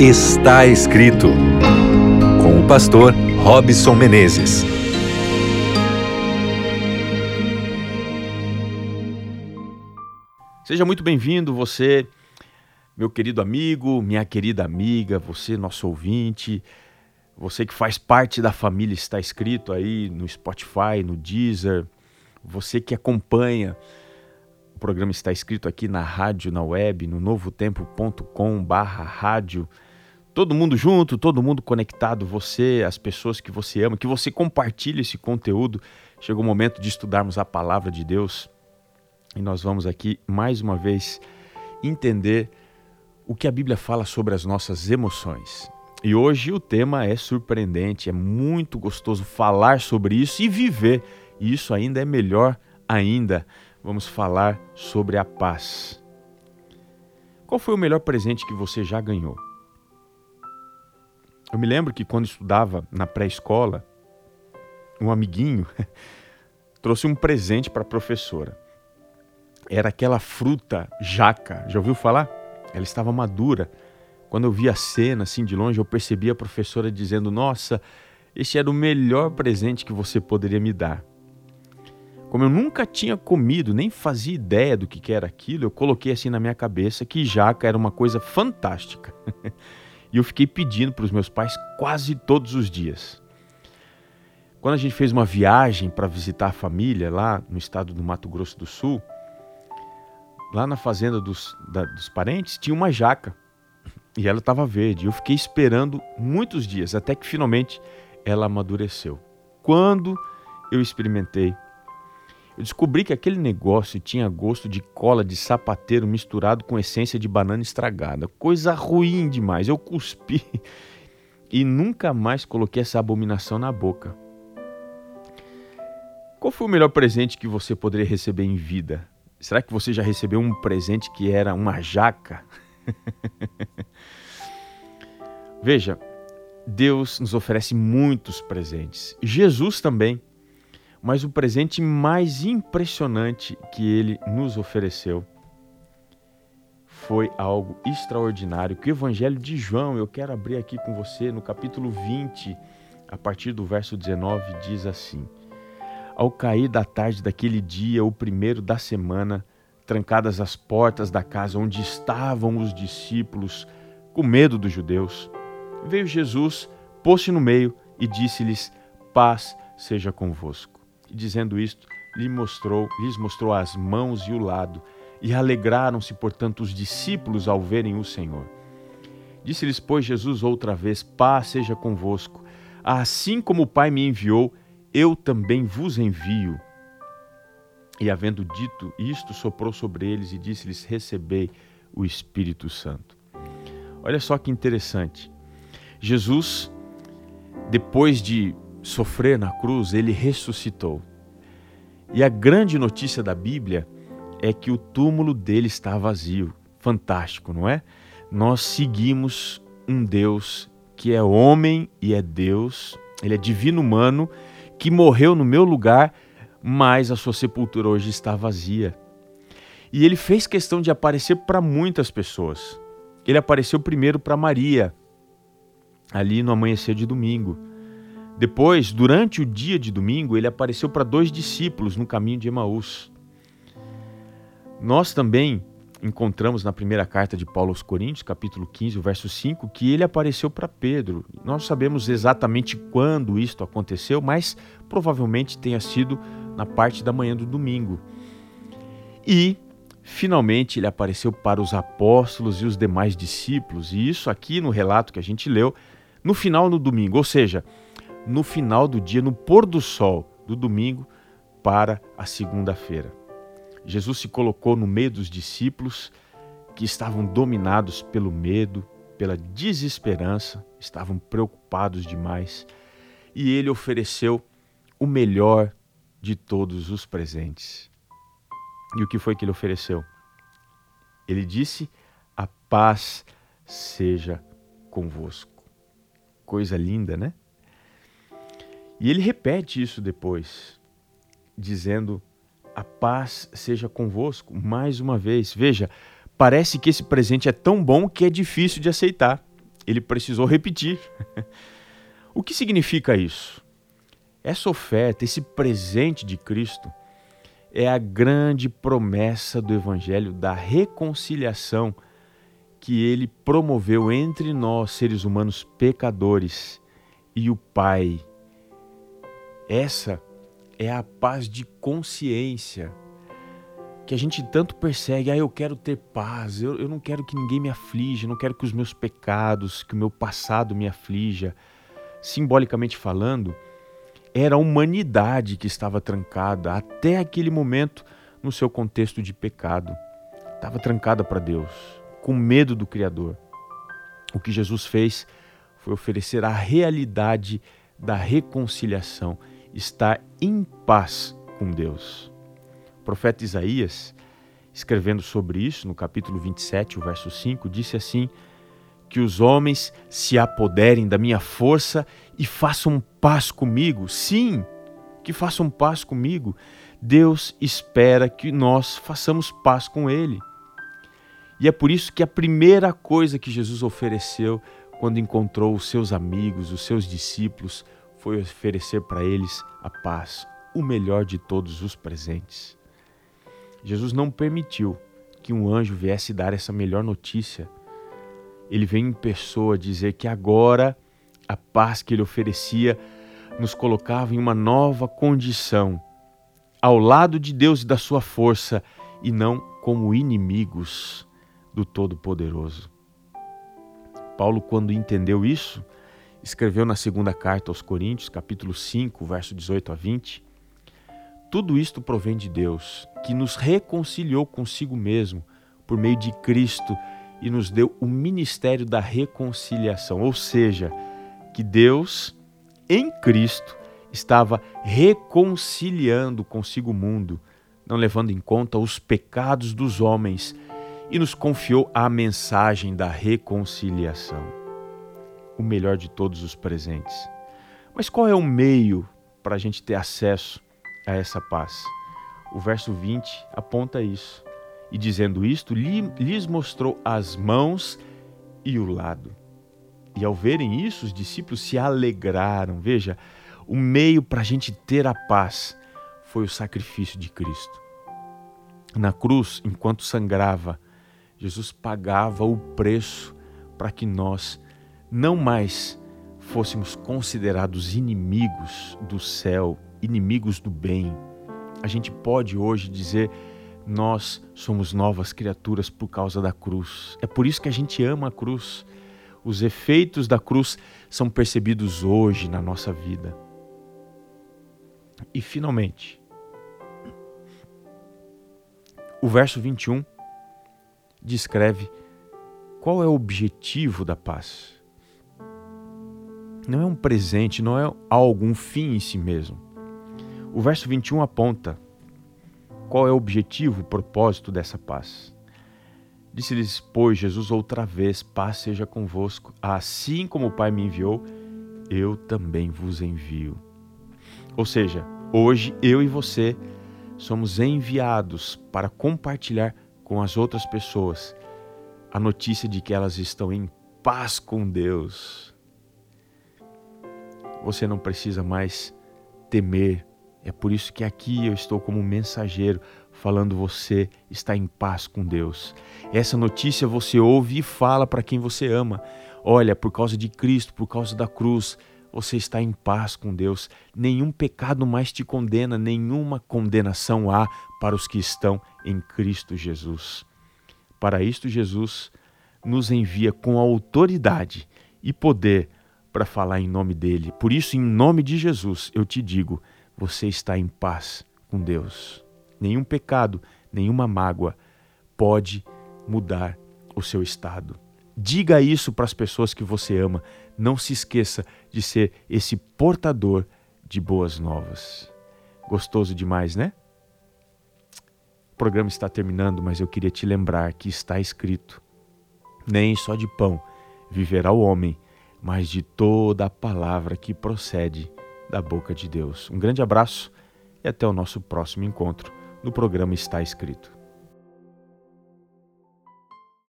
Está escrito com o pastor Robson Menezes. Seja muito bem-vindo, você, meu querido amigo, minha querida amiga, você, nosso ouvinte, você que faz parte da família Está Escrito aí no Spotify, no Deezer, você que acompanha o programa Está Escrito aqui na rádio, na web, no novotempo.com barra rádio todo mundo junto, todo mundo conectado, você, as pessoas que você ama, que você compartilhe esse conteúdo. Chegou o momento de estudarmos a palavra de Deus e nós vamos aqui mais uma vez entender o que a Bíblia fala sobre as nossas emoções. E hoje o tema é surpreendente, é muito gostoso falar sobre isso e viver. E isso ainda é melhor ainda. Vamos falar sobre a paz. Qual foi o melhor presente que você já ganhou? Eu me lembro que quando estudava na pré-escola, um amiguinho trouxe um presente para a professora. Era aquela fruta jaca. Já ouviu falar? Ela estava madura. Quando eu vi a cena assim de longe, eu percebi a professora dizendo: "Nossa, este era o melhor presente que você poderia me dar". Como eu nunca tinha comido, nem fazia ideia do que era aquilo, eu coloquei assim na minha cabeça que jaca era uma coisa fantástica. E eu fiquei pedindo para os meus pais quase todos os dias. Quando a gente fez uma viagem para visitar a família lá no estado do Mato Grosso do Sul, lá na fazenda dos, da, dos parentes tinha uma jaca e ela estava verde. Eu fiquei esperando muitos dias até que finalmente ela amadureceu. Quando eu experimentei eu descobri que aquele negócio tinha gosto de cola de sapateiro misturado com essência de banana estragada. Coisa ruim demais. Eu cuspi e nunca mais coloquei essa abominação na boca. Qual foi o melhor presente que você poderia receber em vida? Será que você já recebeu um presente que era uma jaca? Veja, Deus nos oferece muitos presentes. Jesus também. Mas o presente mais impressionante que ele nos ofereceu foi algo extraordinário. Que o Evangelho de João, eu quero abrir aqui com você no capítulo 20, a partir do verso 19, diz assim: Ao cair da tarde daquele dia, o primeiro da semana, trancadas as portas da casa onde estavam os discípulos, com medo dos judeus, veio Jesus, pôs-se no meio e disse-lhes: Paz seja convosco. Dizendo isto, lhe mostrou, lhes mostrou as mãos e o lado, e alegraram-se, portanto, os discípulos ao verem o Senhor. Disse-lhes, pois, Jesus outra vez: Paz seja convosco. Assim como o Pai me enviou, eu também vos envio. E havendo dito isto, soprou sobre eles e disse-lhes: Recebei o Espírito Santo. Olha só que interessante. Jesus, depois de sofrer na cruz, ele ressuscitou. E a grande notícia da Bíblia é que o túmulo dele está vazio. Fantástico, não é? Nós seguimos um Deus que é homem e é Deus, ele é divino humano, que morreu no meu lugar, mas a sua sepultura hoje está vazia. E ele fez questão de aparecer para muitas pessoas. Ele apareceu primeiro para Maria, ali no amanhecer de domingo. Depois, durante o dia de domingo, ele apareceu para dois discípulos no caminho de Emaús. Nós também encontramos na primeira carta de Paulo aos Coríntios, capítulo 15, verso 5, que ele apareceu para Pedro. Nós sabemos exatamente quando isto aconteceu, mas provavelmente tenha sido na parte da manhã do domingo. E finalmente ele apareceu para os apóstolos e os demais discípulos, e isso aqui no relato que a gente leu, no final do domingo, ou seja, no final do dia, no pôr do sol do domingo para a segunda-feira. Jesus se colocou no meio dos discípulos que estavam dominados pelo medo, pela desesperança, estavam preocupados demais, e ele ofereceu o melhor de todos os presentes. E o que foi que ele ofereceu? Ele disse: A paz seja convosco. Coisa linda, né? E ele repete isso depois, dizendo: A paz seja convosco, mais uma vez. Veja, parece que esse presente é tão bom que é difícil de aceitar. ele precisou repetir. o que significa isso? Essa oferta, esse presente de Cristo, é a grande promessa do Evangelho da reconciliação que ele promoveu entre nós, seres humanos pecadores, e o Pai. Essa é a paz de consciência que a gente tanto persegue. Ah, eu quero ter paz, eu, eu não quero que ninguém me aflija, eu não quero que os meus pecados, que o meu passado me aflija. Simbolicamente falando, era a humanidade que estava trancada até aquele momento no seu contexto de pecado. Estava trancada para Deus, com medo do Criador. O que Jesus fez foi oferecer a realidade da reconciliação, estar em paz com Deus. O profeta Isaías, escrevendo sobre isso, no capítulo 27, o verso 5, disse assim: Que os homens se apoderem da minha força e façam paz comigo. Sim, que façam paz comigo. Deus espera que nós façamos paz com Ele. E é por isso que a primeira coisa que Jesus ofereceu quando encontrou os seus amigos, os seus discípulos, foi oferecer para eles a paz, o melhor de todos os presentes. Jesus não permitiu que um anjo viesse dar essa melhor notícia. Ele vem em pessoa dizer que agora a paz que ele oferecia nos colocava em uma nova condição, ao lado de Deus e da sua força, e não como inimigos do Todo-Poderoso. Paulo, quando entendeu isso, escreveu na segunda carta aos Coríntios, capítulo 5, verso 18 a 20: Tudo isto provém de Deus, que nos reconciliou consigo mesmo por meio de Cristo e nos deu o ministério da reconciliação, ou seja, que Deus, em Cristo, estava reconciliando consigo o mundo, não levando em conta os pecados dos homens, e nos confiou a mensagem da reconciliação, o melhor de todos os presentes. Mas qual é o meio para a gente ter acesso a essa paz? O verso 20 aponta isso. E dizendo isto, lhes mostrou as mãos e o lado. E ao verem isso, os discípulos se alegraram. Veja, o meio para a gente ter a paz foi o sacrifício de Cristo. Na cruz, enquanto sangrava, Jesus pagava o preço para que nós não mais fôssemos considerados inimigos do céu, inimigos do bem. A gente pode hoje dizer nós somos novas criaturas por causa da cruz. É por isso que a gente ama a cruz. Os efeitos da cruz são percebidos hoje na nossa vida. E finalmente, o verso 21 descreve qual é o objetivo da paz. Não é um presente, não é algum fim em si mesmo. O verso 21 aponta qual é o objetivo, o propósito dessa paz. Disse-lhes, pois, Jesus outra vez: Paz seja convosco. Assim como o Pai me enviou, eu também vos envio. Ou seja, hoje eu e você somos enviados para compartilhar com as outras pessoas a notícia de que elas estão em paz com Deus. Você não precisa mais temer. É por isso que aqui eu estou como mensageiro falando você está em paz com Deus. Essa notícia você ouve e fala para quem você ama. Olha, por causa de Cristo, por causa da cruz, você está em paz com Deus. Nenhum pecado mais te condena, nenhuma condenação há para os que estão em Cristo Jesus. Para isto, Jesus nos envia com autoridade e poder para falar em nome dele. Por isso, em nome de Jesus, eu te digo: você está em paz com Deus. Nenhum pecado, nenhuma mágoa pode mudar o seu estado. Diga isso para as pessoas que você ama. Não se esqueça de ser esse portador de boas novas. Gostoso demais, né? O programa está terminando, mas eu queria te lembrar que está escrito: Nem só de pão viverá o homem, mas de toda a palavra que procede da boca de Deus. Um grande abraço e até o nosso próximo encontro no programa Está Escrito.